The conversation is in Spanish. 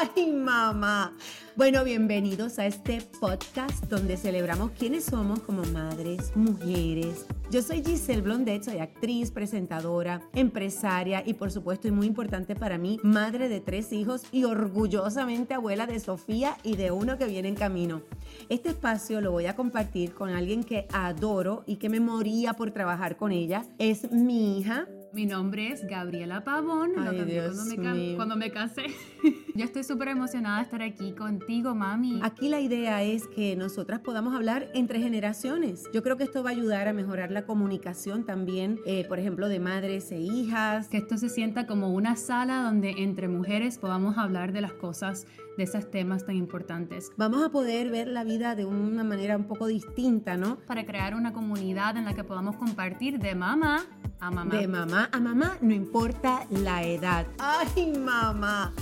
Ay, mamá. Bueno, bienvenidos a este podcast donde celebramos quiénes somos como madres, mujeres. Yo soy Giselle Blondet, soy actriz, presentadora, empresaria y por supuesto y muy importante para mí, madre de tres hijos y orgullosamente abuela de Sofía y de uno que viene en camino. Este espacio lo voy a compartir con alguien que adoro y que me moría por trabajar con ella. Es mi hija, mi nombre es Gabriela Pavón. Ay, Dios cuando, me cuando me casé. Yo estoy súper emocionada de estar aquí contigo, mami. Aquí la idea es que nosotras podamos hablar entre generaciones. Yo creo que esto va a ayudar a mejorar la comunicación también, eh, por ejemplo, de madres e hijas. Que esto se sienta como una sala donde entre mujeres podamos hablar de las cosas, de esos temas tan importantes. Vamos a poder ver la vida de una manera un poco distinta, ¿no? Para crear una comunidad en la que podamos compartir de mamá a mamá. De mamá a mamá, no importa la edad. Ay, mamá.